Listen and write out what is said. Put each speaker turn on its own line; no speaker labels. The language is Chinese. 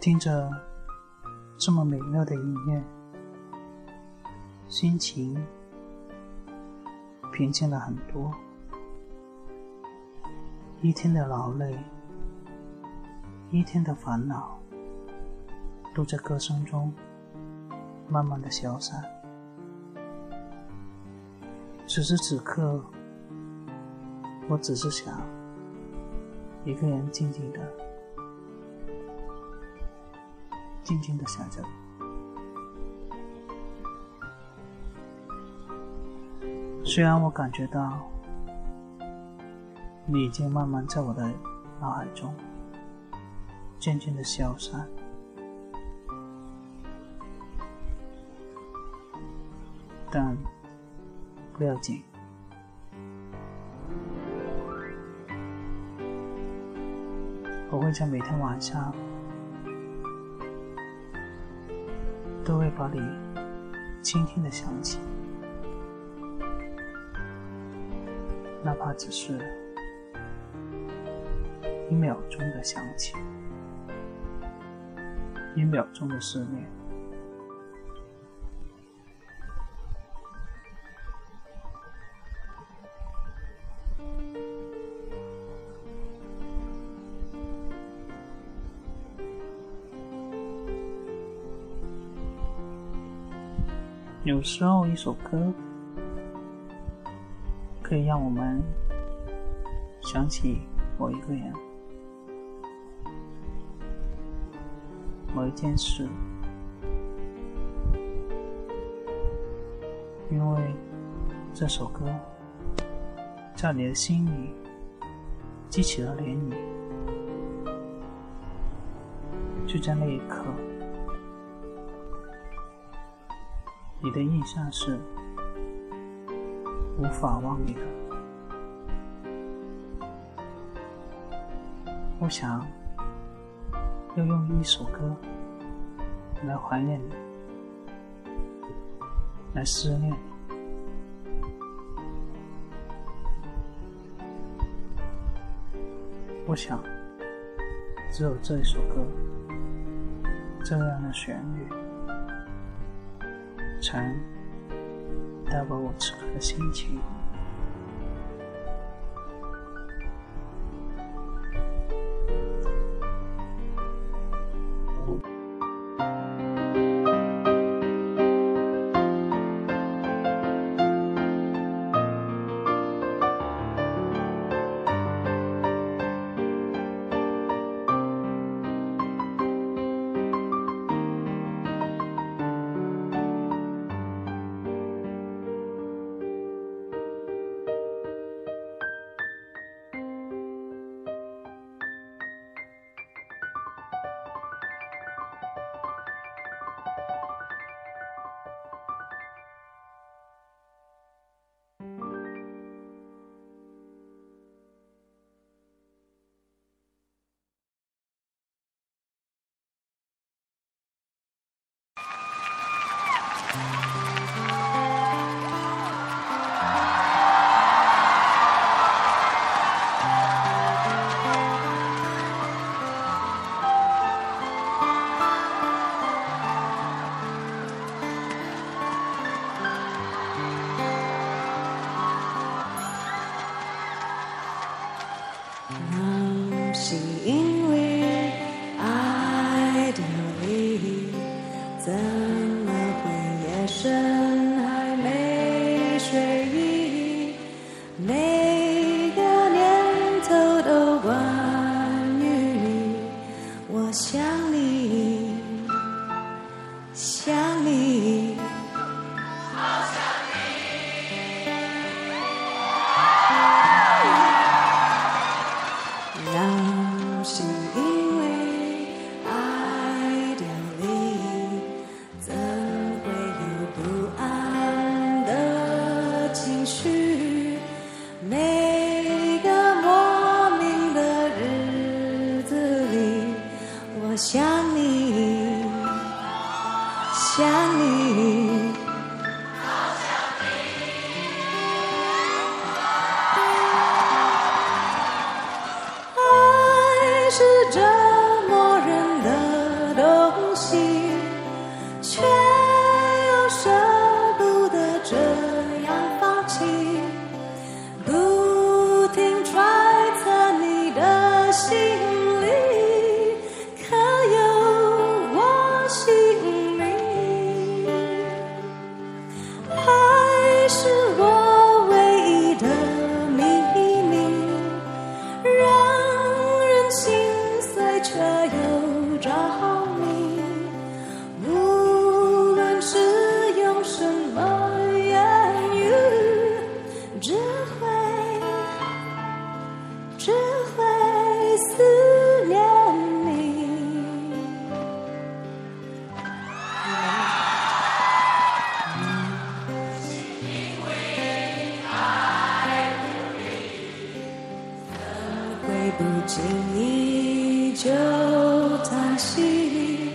听着这么美妙的音乐，心情平静了很多。一天的劳累，一天的烦恼，都在歌声中慢慢的消散。此时此刻，我只是想一个人静静的。静静的想着，虽然我感觉到你已经慢慢在我的脑海中渐渐的消散，但不要紧，我会在每天晚上。都会把你轻轻的想起，哪怕只是一秒钟的想起，一秒钟的思念。有时候，一首歌可以让我们想起某一个人、某一件事，因为这首歌在你的心里激起了涟漪，就在那一刻。你的印象是无法忘你的。我想要用一首歌来怀念你，来思念你。我想，只有这一首歌，这样的旋律。成带给我此刻的心情。
想你想你。不经意就叹息